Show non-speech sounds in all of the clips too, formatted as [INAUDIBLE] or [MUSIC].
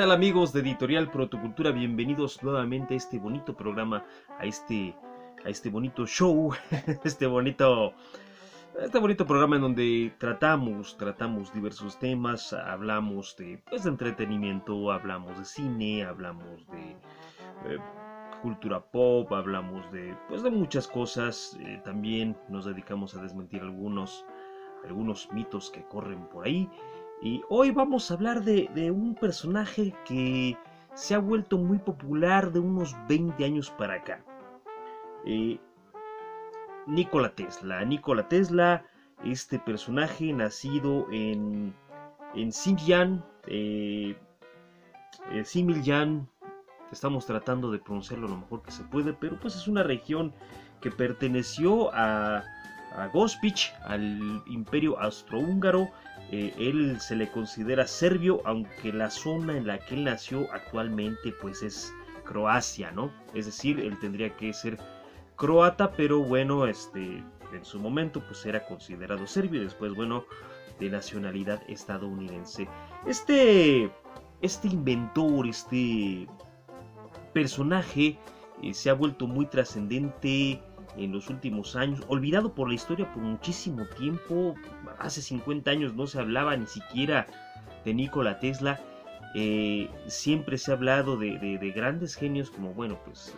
tal amigos de Editorial Protocultura? Bienvenidos nuevamente a este bonito programa, a este, a este bonito show, [LAUGHS] este bonito, este bonito programa en donde tratamos, tratamos diversos temas, hablamos de, pues, entretenimiento, hablamos de cine, hablamos de eh, cultura pop, hablamos de, pues, de muchas cosas. eh, también nos dedicamos a desmentir algunos, algunos mitos que corren por ahí. Y hoy vamos a hablar de, de un personaje que se ha vuelto muy popular de unos 20 años para acá. Eh, Nikola Tesla. Nikola Tesla, este personaje nacido en, en Xinjiang, eh, eh, Xinjiang, estamos tratando de pronunciarlo lo mejor que se puede, pero pues es una región que perteneció a, a Gospic, al imperio austrohúngaro, eh, él se le considera serbio, aunque la zona en la que él nació actualmente pues es Croacia, ¿no? Es decir, él tendría que ser croata, pero bueno, este, en su momento pues era considerado serbio y después, bueno, de nacionalidad estadounidense. Este, este inventor, este personaje eh, se ha vuelto muy trascendente en los últimos años, olvidado por la historia por muchísimo tiempo. Hace 50 años no se hablaba ni siquiera de Nikola Tesla. Eh, siempre se ha hablado de, de- de grandes genios como, bueno, pues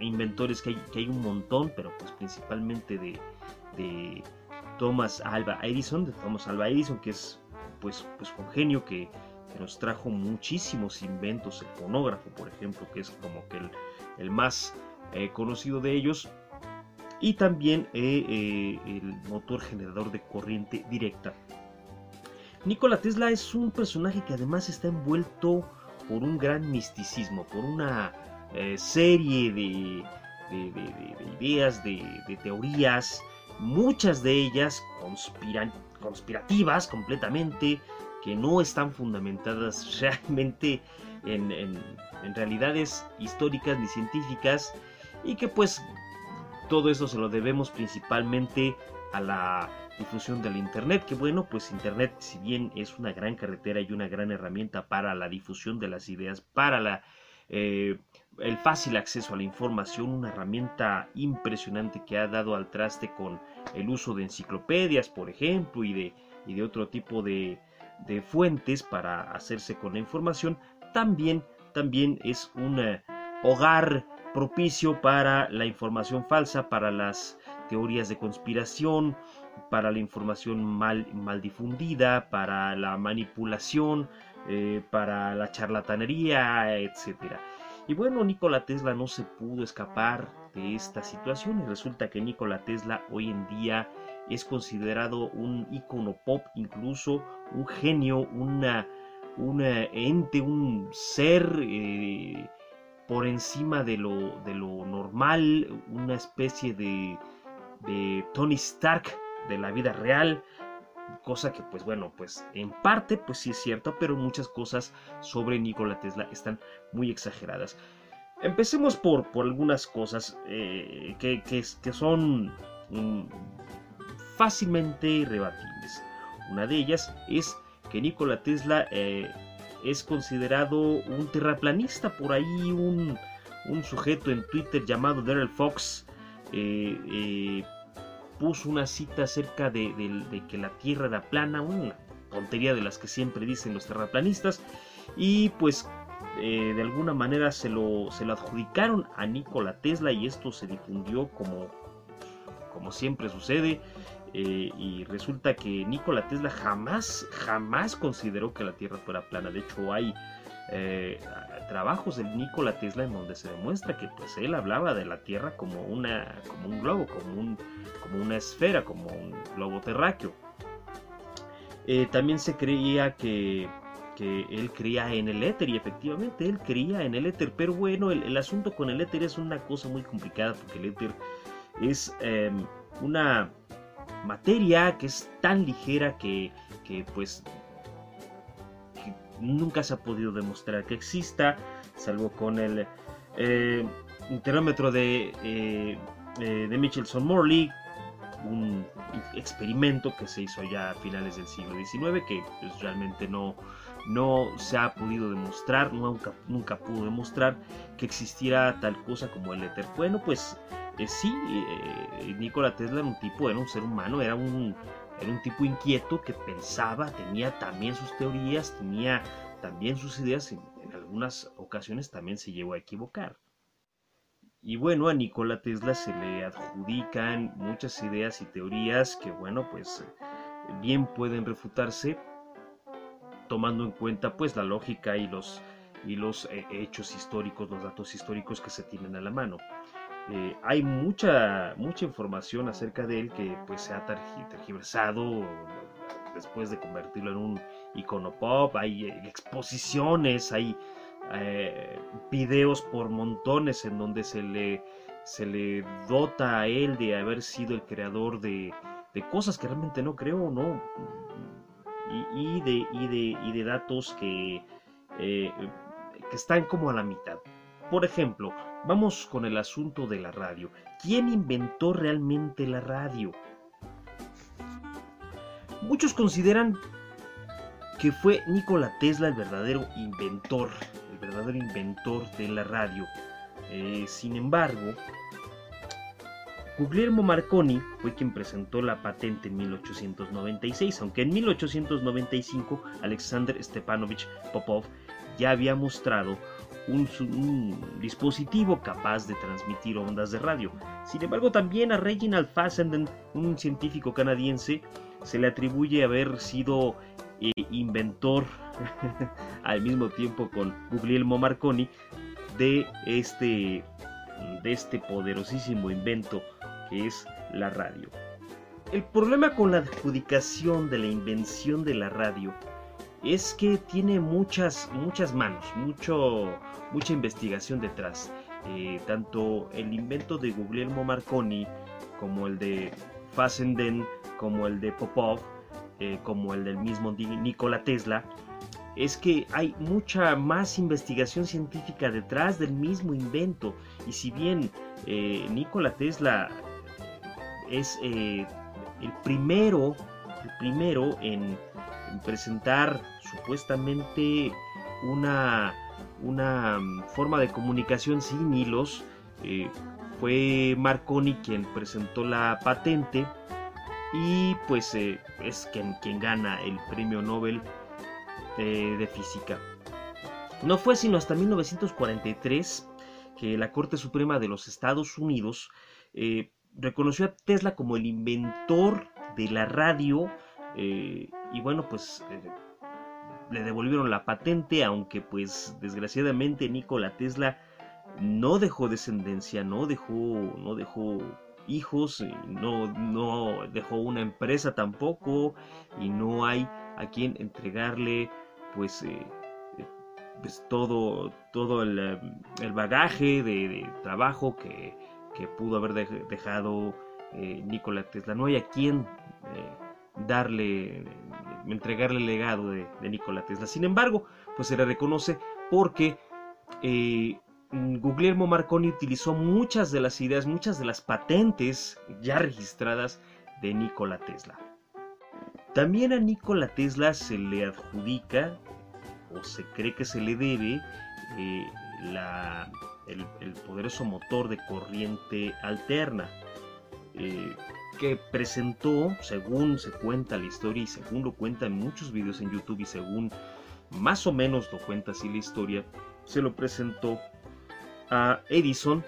inventores que hay, que hay un montón, pero pues principalmente de, de Thomas Alva Edison, de Thomas Alva Edison, que es pues, pues un genio que, que nos trajo muchísimos inventos, el fonógrafo, por ejemplo, que es como que el, el más eh, conocido de ellos, y también eh, eh, el motor generador de corriente directa. Nikola Tesla es un personaje que además está envuelto por un gran misticismo, por una eh, serie de, de- de- de- de ideas, de, teorías, muchas de ellas conspirativas completamente, que no están fundamentadas [LAUGHS] realmente en, en- en realidades históricas ni científicas, y que pues todo eso se lo debemos principalmente a la difusión del Internet, que bueno, pues Internet si bien es una gran carretera y una gran herramienta para la difusión de las ideas, para eh, el fácil acceso a la información, una herramienta impresionante que ha dado al traste con el uso de enciclopedias, por ejemplo, y de, y de otro tipo de, de fuentes para hacerse con la información, también, también es un eh, hogar propicio para la información falsa, para las teorías de conspiración, para la información mal, mal difundida, para la manipulación, eh, para la charlatanería, etc. Y bueno, Nikola Tesla no se pudo escapar de esta situación y resulta que Nikola Tesla hoy en día es considerado un icono pop, incluso un genio, una, un eh, ente, un ser eh, por encima de lo, de lo normal, una especie de, de Tony Stark de la vida real, cosa que pues bueno, pues en parte pues sí es cierto, pero muchas cosas sobre Nikola Tesla están muy exageradas. Empecemos por, por algunas cosas eh, que, que, son mm, fácilmente rebatibles. Una de ellas es que Nikola Tesla eh, es considerado un terraplanista. Por ahí un, un sujeto en Twitter llamado Daryl Fox eh, eh, puso una cita acerca de, que la Tierra era plana, una tontería de las que siempre dicen los terraplanistas, y pues eh, de alguna manera se lo, se lo adjudicaron a Nikola Tesla y esto se difundió como, como siempre sucede. Eh, y resulta que Nikola Tesla jamás, jamás consideró que la Tierra fuera plana. De hecho, hay eh, trabajos de Nikola Tesla en donde se demuestra que pues él hablaba de la Tierra como una, como un globo, como un, como una esfera, como un globo terráqueo. Eh, también se creía que, que él creía en el éter y efectivamente él creía en el éter, pero bueno, el, asunto con el éter es una cosa muy complicada porque el éter es eh, una materia que es tan ligera que, que pues nunca se ha podido demostrar que exista, salvo con el eh, de, eh, eh, de Michelson Morley, un experimento que se hizo ya a finales del siglo XIX, que pues, realmente no, no se ha podido demostrar, nunca, nunca pudo demostrar que existiera tal cosa como el éter. Bueno, pues eh, sí, eh, Nikola Tesla era un tipo, era un ser humano, era un, era un tipo inquieto que pensaba, tenía también sus teorías, tenía también sus ideas, en, en algunas ocasiones también se llegó a equivocar. Y bueno, a Nikola Tesla se le adjudican muchas ideas y teorías que, bueno, pues bien pueden refutarse tomando en cuenta pues la lógica y los, y los eh, hechos históricos, los datos históricos que se tienen a la mano. Eh, hay mucha, mucha información acerca de él que pues se ha tergiversado después de convertirlo en un icono pop, hay eh, exposiciones, hay eh, videos por montones en donde se le, se le dota a él de haber sido el creador de, de cosas que realmente no creo, ¿no? Y, de, y, de, y de datos que, eh, que están como a la mitad. Por ejemplo, vamos con el asunto de la radio. ¿Quién inventó realmente la radio? Muchos consideran que fue Nikola Tesla el verdadero inventor verdadero inventor de la radio. Eh, sin embargo, Guglielmo Marconi fue quien presentó la patente en 1896, aunque en 1895 Alexander Stepanovich Popov ya había mostrado un, dispositivo capaz de transmitir ondas de radio. Sin embargo, también a Reginald Fassenden, un científico canadiense, se le atribuye haber sido inventor [LAUGHS] al mismo tiempo con Guglielmo Marconi de este, de este poderosísimo invento que es la radio. El problema con la adjudicación de la invención de la radio es que tiene muchas, muchas manos, mucho, mucha investigación detrás. Eh, tanto el invento de Guglielmo Marconi como el de Fassenden, como el de Popov, eh, como el del mismo Nikola Tesla, es que hay mucha más investigación científica detrás del mismo invento. Y si bien eh, Nikola Tesla es eh, el primero, el primero en, presentar supuestamente una, una mm, forma de comunicación sin hilos, fue Marconi quien presentó la patente y pues es quien, quien gana el premio Nobel eh, de física. No fue sino hasta 1943 que la Corte Suprema de los Estados Unidos eh, reconoció a Tesla como el inventor de la radio eh, y bueno pues le devolvieron la patente aunque pues desgraciadamente Nikola Tesla no dejó descendencia no dejó no dejó hijos no no dejó una empresa tampoco y no hay a quien entregarle pues, eh, eh, pues todo, todo el, eh, bagaje de, trabajo que, pudo haber dejado Nikola Tesla. No hay a quien darle, entregarle el legado de, de, Nikola Tesla. Sin embargo, pues se le reconoce porque Guglielmo Marconi utilizó muchas de las ideas, muchas de las patentes ya registradas de Nikola Tesla. También a Nikola Tesla se le adjudica o se cree que se le debe eh, el, poderoso motor de corriente alterna eh, que presentó, según se cuenta la historia y según lo cuentan muchos videos en YouTube y según más o menos lo cuenta así la historia, se lo presentó a Edison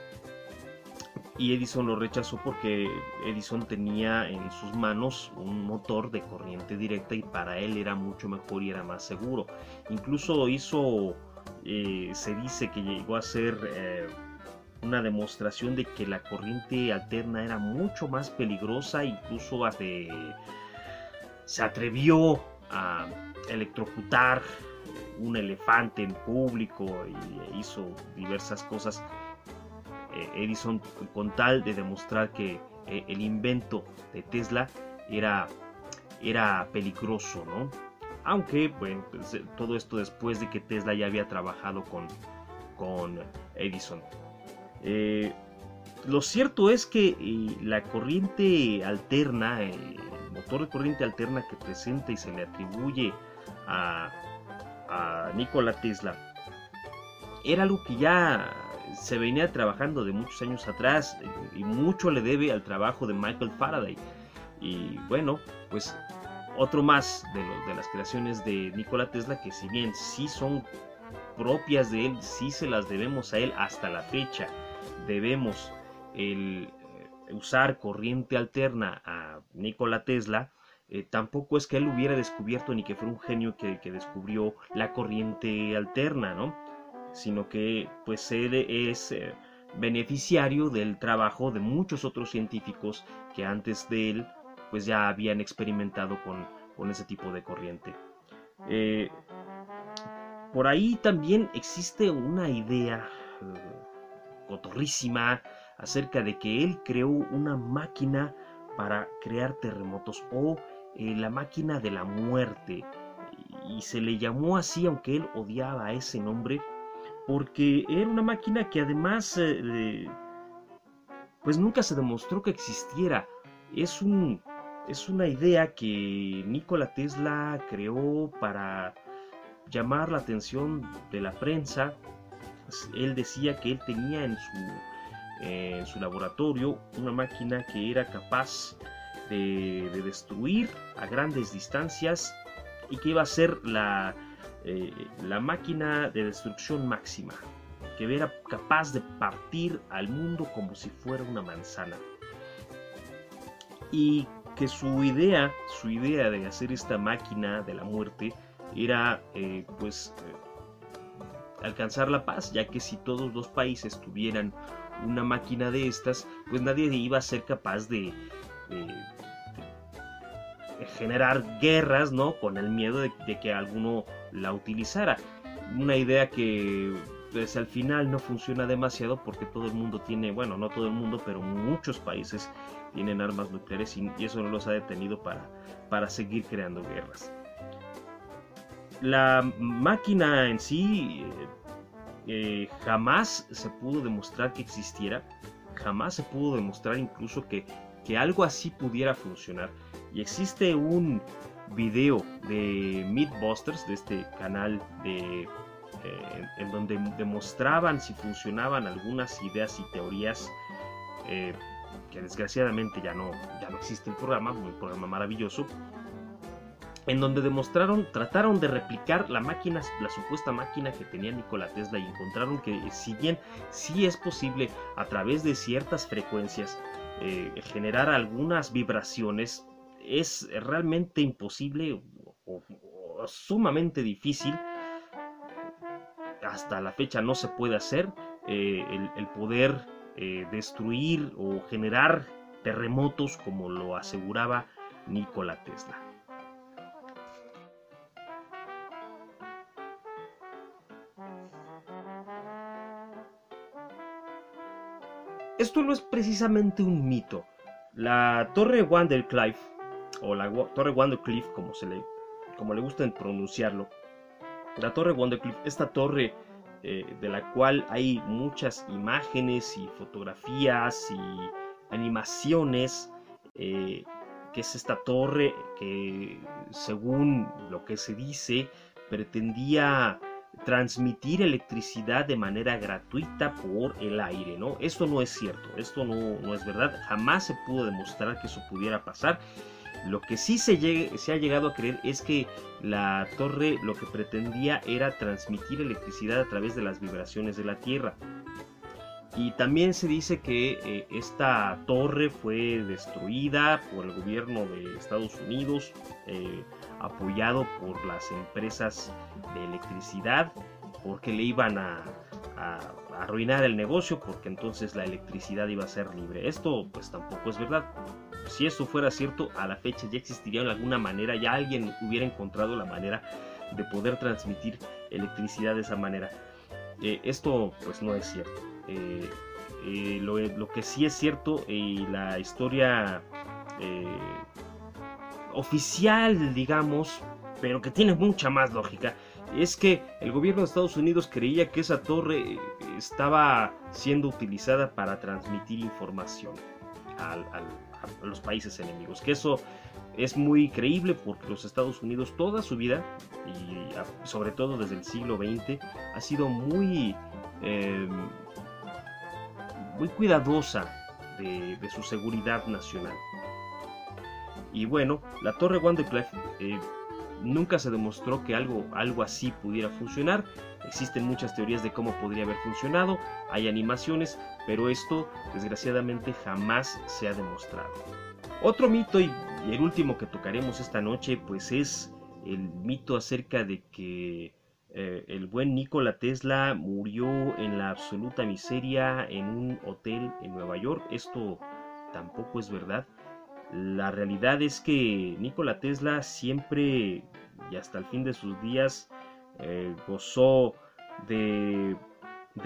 y Edison lo rechazó porque Edison tenía en sus manos un motor de corriente directa y para él era mucho mejor y era más seguro. Incluso hizo, eh, se dice que llegó a ser eh, una demostración de que la corriente alterna era mucho más peligrosa, incluso se atrevió a electrocutar un elefante en público y hizo diversas cosas eh, Edison con tal de demostrar que eh, el invento de Tesla era, era peligroso, ¿no? Aunque, pues, eh, todo esto después de que Tesla ya había trabajado con, con Edison. lo cierto es que la corriente alterna, el motor de corriente alterna que presenta y se le atribuye a, Nikola Tesla era algo que ya se venía trabajando de muchos años atrás y mucho le debe al trabajo de Michael Faraday. Y bueno, pues otro más de, las creaciones de Nikola Tesla que si bien sí son propias de él, sí se las debemos a él hasta la fecha. Debemos eh, usar corriente alterna a Nikola Tesla. Eh, tampoco es que él hubiera descubierto ni que fue un genio que, que descubrió la corriente alterna, ¿no? Sino que pues él es eh, beneficiario del trabajo de muchos otros científicos que antes de él pues ya habían experimentado con, con ese tipo de corriente. por ahí también existe una idea cotorrísima acerca de que él creó una máquina para crear terremotos o eh, la máquina de la muerte. Y se le llamó así aunque él odiaba ese nombre porque era una máquina que además eh, pues nunca se demostró que existiera. Es un es una idea que Nikola Tesla creó para llamar la atención de la prensa. Él decía que él tenía en su en su laboratorio una máquina que era capaz de, destruir a grandes distancias y que iba a ser la, eh, la máquina de destrucción máxima, que era capaz de partir al mundo como si fuera una manzana. Y que su idea, su idea de hacer esta máquina de la muerte era eh, pues eh, alcanzar la paz, ya que si todos los países tuvieran una máquina de estas, pues nadie iba a ser capaz de, generar guerras, ¿no? Con el miedo de, que alguno la utilizara. Una idea que pues al final no funciona demasiado porque todo el mundo tiene, bueno, no todo el mundo, pero muchos países tienen armas nucleares y, eso no los ha detenido para, para seguir creando guerras. La máquina en sí eh, eh, jamás se pudo demostrar que existiera, jamás se pudo demostrar incluso que, que algo así pudiera funcionar. Y existe un video de Mythbusters, de este canal de, eh, en donde demostraban si funcionaban algunas ideas y teorías eh, que desgraciadamente ya no, ya no existe el programa, un programa maravilloso, en donde demostraron, trataron de replicar la máquina, la supuesta máquina que tenía Nikola Tesla y encontraron que si bien sí es posible a través de ciertas frecuencias eh, generar algunas vibraciones, es realmente imposible o, sumamente difícil. Hasta la fecha no se puede hacer eh, el, poder eh, destruir o generar terremotos como lo aseguraba Nikola Tesla. Esto no es precisamente un mito. La torre Wandercliff, o la torre Wandercliff, como, se le, como le gusta pronunciarlo, la torre Wandercliff, esta torre eh, de la cual hay muchas imágenes y fotografías y animaciones, eh, que es esta torre que según lo que se dice pretendía transmitir electricidad de manera gratuita por el aire, ¿no? Esto no es cierto, esto no, no es verdad, jamás se pudo demostrar que eso pudiera pasar. Lo que sí se, llegue, se ha llegado a creer es que la torre lo que pretendía era transmitir electricidad a través de las vibraciones de la Tierra. Y también se dice que eh, esta torre fue destruida por el gobierno de Estados Unidos, eh, apoyado por las empresas de electricidad, porque le iban a, arruinar el negocio, porque entonces la electricidad iba a ser libre. Esto pues tampoco es verdad. Si eso fuera cierto, a la fecha ya existiría de alguna manera, ya alguien hubiera encontrado la manera de poder transmitir electricidad de esa manera. Eh, esto pues no es cierto. Eh, eh, lo, que sí es cierto y la historia eh, oficial, digamos, pero que tiene mucha más lógica, es que el gobierno de Estados Unidos creía que esa torre estaba siendo utilizada para transmitir información a los países enemigos, que eso es muy creíble porque los Estados Unidos toda su vida, y sobre todo desde el siglo XX, ha sido muy, muy cuidadosa de, su seguridad nacional. Y bueno, la Torre Wandeclef eh, nunca se demostró que algo, algo así pudiera funcionar. Existen muchas teorías de cómo podría haber funcionado, hay animaciones, pero esto desgraciadamente jamás se ha demostrado. Otro mito y, el último que tocaremos esta noche pues es el mito acerca de que eh, el buen Nikola Tesla murió en la absoluta miseria en un hotel en Nueva York. Esto tampoco es verdad. La realidad es que Nikola Tesla siempre y hasta el fin de sus días eh, gozó de,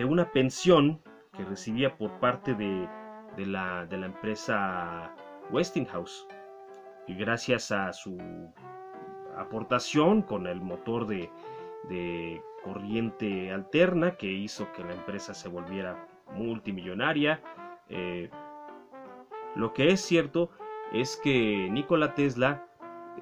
una pensión que recibía por parte de, la, empresa Westinghouse. Y gracias a su aportación con el motor de, corriente alterna que hizo que la empresa se volviera multimillonaria. Eh, lo que es cierto es que Nikola Tesla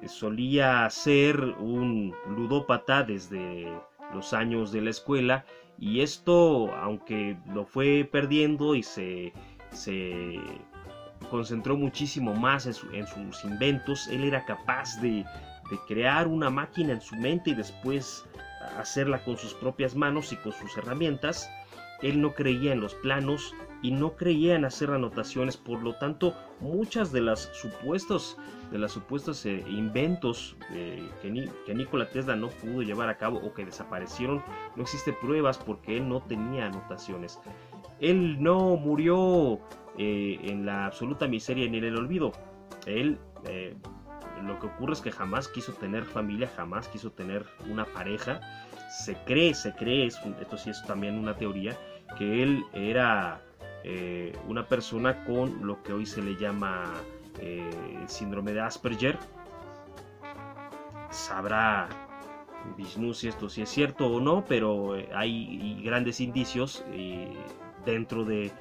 eh, solía ser un ludópata desde los años de la escuela y esto, aunque lo fue perdiendo y se, se concentró muchísimo más en, sus inventos, él era capaz de, de crear una máquina en su mente y después hacerla con sus propias manos y con sus herramientas. Él no creía en los planos y no creía en hacer anotaciones, por lo tanto muchas de las supuestos de las supuestos eh, inventos eh, que, que, Nikola Tesla no pudo llevar a cabo o que desaparecieron, no existen pruebas porque él no tenía anotaciones. Él no murió eh, en la absoluta miseria ni en el olvido. Él lo que ocurre es que jamás quiso tener familia, jamás quiso tener una pareja. Se cree, se cree, esto sí es también una teoría, que él era una persona con lo que hoy se le llama eh, síndrome de Asperger. Sabrá Vishnu si esto si es cierto o no, pero eh, hay grandes indicios eh, dentro de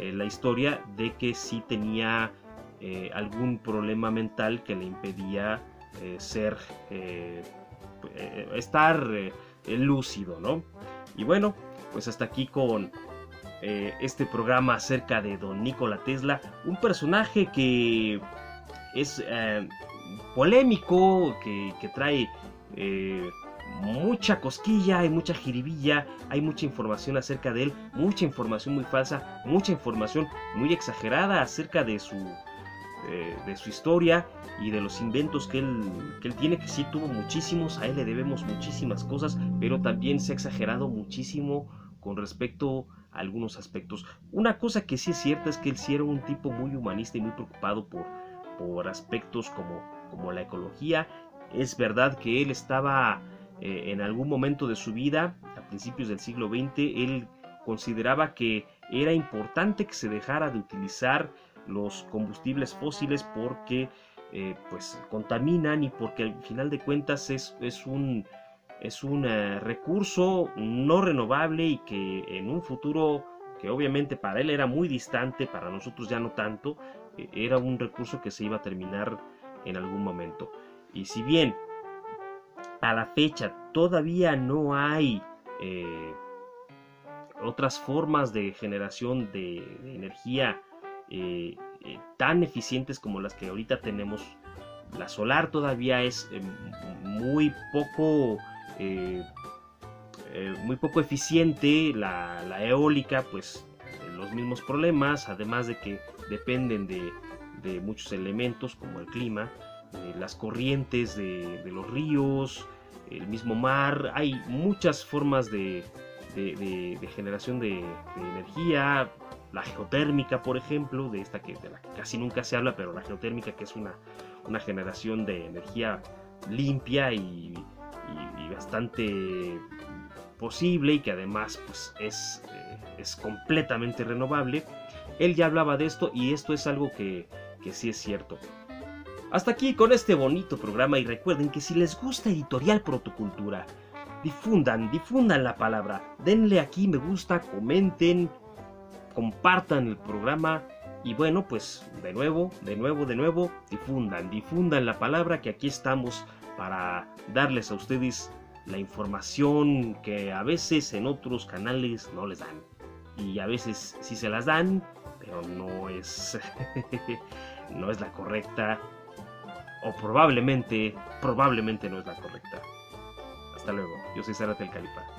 la historia de que sí tenía algún problema mental que le impedía ser estar lúcido, ¿no? Y bueno, pues hasta aquí con eh, este programa acerca de don Nikola Tesla, un personaje que es eh, polémico, que, trae eh, mucha cosquilla, hay mucha jiribilla, hay mucha información acerca de él, mucha información muy falsa, mucha información muy exagerada acerca de su, de su historia y de los inventos que él, que él tiene, que sí tuvo muchísimos, a él le debemos muchísimas cosas, pero también se ha exagerado muchísimo con respecto a algunos aspectos. Una cosa que sí es cierta es que él sí era un tipo muy humanista y muy preocupado por, por aspectos como, como la ecología. Es verdad que él estaba eh, en algún momento de su vida, a principios del siglo XX, él consideraba que era importante que se dejara de utilizar los combustibles fósiles porque eh, pues contaminan y porque al final de cuentas es, es un es un eh, recurso no renovable y que en un futuro que obviamente para él era muy distante, para nosotros ya no tanto, eh, era un recurso que se iba a terminar en algún momento. Y si bien a la fecha todavía no hay otras formas de generación de, energía tan eficientes como las que ahorita tenemos, la solar todavía es muy poco eh, eh, muy poco eficiente, la, eólica, pues los mismos problemas, además de que dependen de, muchos elementos como el clima, eh, las corrientes de, los ríos, el mismo mar, hay muchas formas de, generación de, energía, la geotérmica, por ejemplo, de esta que, de la que casi nunca se habla, pero la geotérmica que es una, una generación de energía limpia y bastante posible y que además pues, es, eh, es completamente renovable. Él ya hablaba de esto y esto es algo que, que sí es cierto. Hasta aquí con este bonito programa y recuerden que si les gusta Editorial Protocultura, difundan, difundan la palabra, denle aquí me gusta, comenten, compartan el programa Y bueno, pues de nuevo, de nuevo, de nuevo, difundan, difundan la palabra que aquí estamos para darles a ustedes la información que a veces en otros canales no les dan. Y a veces sí se las dan, pero no es [LAUGHS] no es la correcta o probablemente probablemente no es la correcta. Hasta luego. Yo soy Zárate el Calipa.